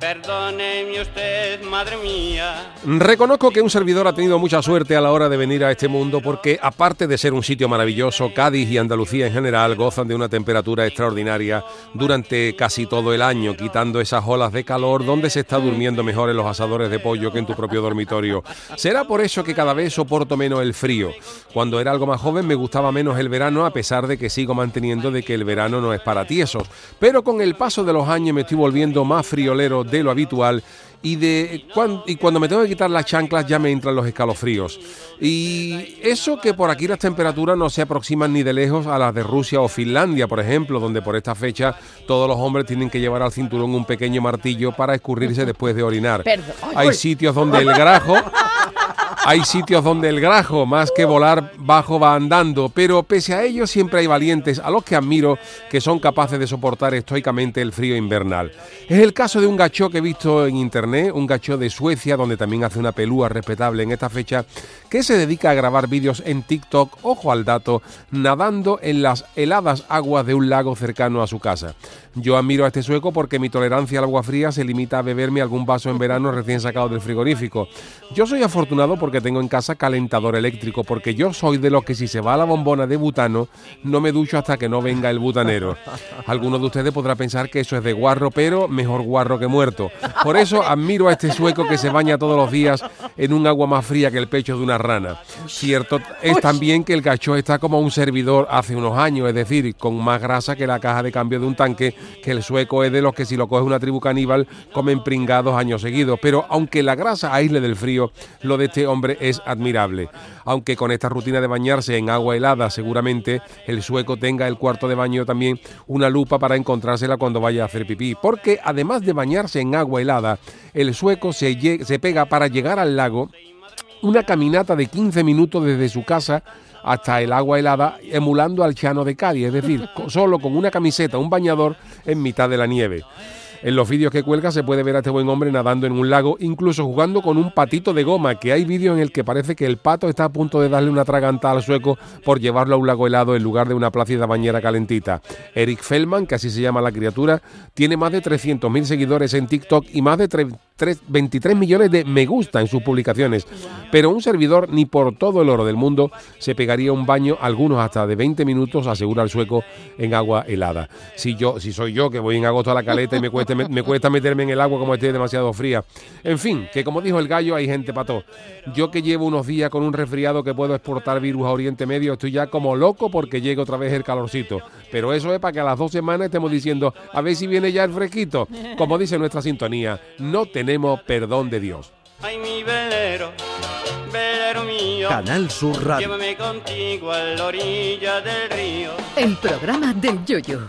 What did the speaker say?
Perdóneme usted, madre mía. Reconozco que un servidor ha tenido mucha suerte a la hora de venir a este mundo porque, aparte de ser un sitio maravilloso, Cádiz y Andalucía en general gozan de una temperatura extraordinaria durante casi todo el año, quitando esas olas de calor donde se está durmiendo mejor en los asadores de pollo que en tu propio dormitorio. Será por eso que cada vez soporto menos el frío. Cuando era algo más joven me gustaba menos el verano, a pesar de que sigo manteniendo de que el verano no es para tiesos. Pero con el paso de los años me estoy volviendo más friolero lo habitual y, de, y cuando me tengo que quitar las chanclas ya me entran los escalofríos. Y eso que por aquí las temperaturas no se aproximan ni de lejos a las de Rusia o Finlandia, por ejemplo, donde por esta fecha todos los hombres tienen que llevar al cinturón un pequeño martillo para escurrirse después de orinar. Hay sitios donde el grajo hay sitios donde el grajo, más que volar bajo, va andando, pero pese a ello siempre hay valientes a los que admiro que son capaces de soportar estoicamente el frío invernal. Es el caso de un gacho que he visto en internet, un gacho de Suecia, donde también hace una pelúa respetable en esta fecha, que se dedica a grabar vídeos en TikTok, ojo al dato, nadando en las heladas aguas de un lago cercano a su casa. Yo admiro a este sueco porque mi tolerancia al agua fría se limita a beberme algún vaso en verano recién sacado del frigorífico. Yo soy afortunado porque tengo en casa calentador eléctrico, porque yo soy de los que si se va a la bombona de butano, no me ducho hasta que no venga el butanero. Algunos de ustedes podrán pensar que eso es de guarro, pero mejor guarro que muerto. Por eso admiro a este sueco que se baña todos los días en un agua más fría que el pecho de una rana. Cierto es también que el gacho está como un servidor hace unos años, es decir, con más grasa que la caja de cambio de un tanque, que el sueco es de los que si lo coge una tribu caníbal comen pringados años seguidos. Pero aunque la grasa aísle del frío, lo de este hombre es admirable. Aunque con esta rutina de bañarse en agua helada, seguramente el sueco tenga el cuarto de baño también una lupa para encontrársela cuando vaya a hacer pipí. Porque además de bañarse en agua helada, el sueco se, se pega para llegar al lago una caminata de 15 minutos desde su casa hasta el agua helada, emulando al Chano de Cádiz, es decir, solo con una camiseta, un bañador en mitad de la nieve. En los vídeos que cuelga se puede ver a este buen hombre nadando en un lago, incluso jugando con un patito de goma, que hay vídeos en el que parece que el pato está a punto de darle una tragantada al sueco por llevarlo a un lago helado en lugar de una plácida bañera calentita. Eric Feldman, que así se llama la criatura, tiene más de 300.000 seguidores en TikTok y más de 23 millones de me gusta en sus publicaciones. Pero un servidor ni por todo el oro del mundo se pegaría un baño, algunos hasta de 20 minutos, asegura el sueco, en agua helada. Si yo, si soy yo que voy en agosto a la caleta y me cuesta, me, cuesta meterme en el agua como esté demasiado fría. En fin, que como dijo el gallo, hay gente pato. Yo que llevo unos días con un resfriado que puedo exportar virus a Oriente Medio, estoy ya como loco porque llega otra vez el calorcito. Pero eso es para que a las dos semanas estemos diciendo, a ver si viene ya el fresquito. Como dice nuestra sintonía, no te tenemos perdón de Dios. Ay, mi velero, velero mío. Canal Sur Radio. Llévame contigo a la orilla del río. El programa del Yoyo.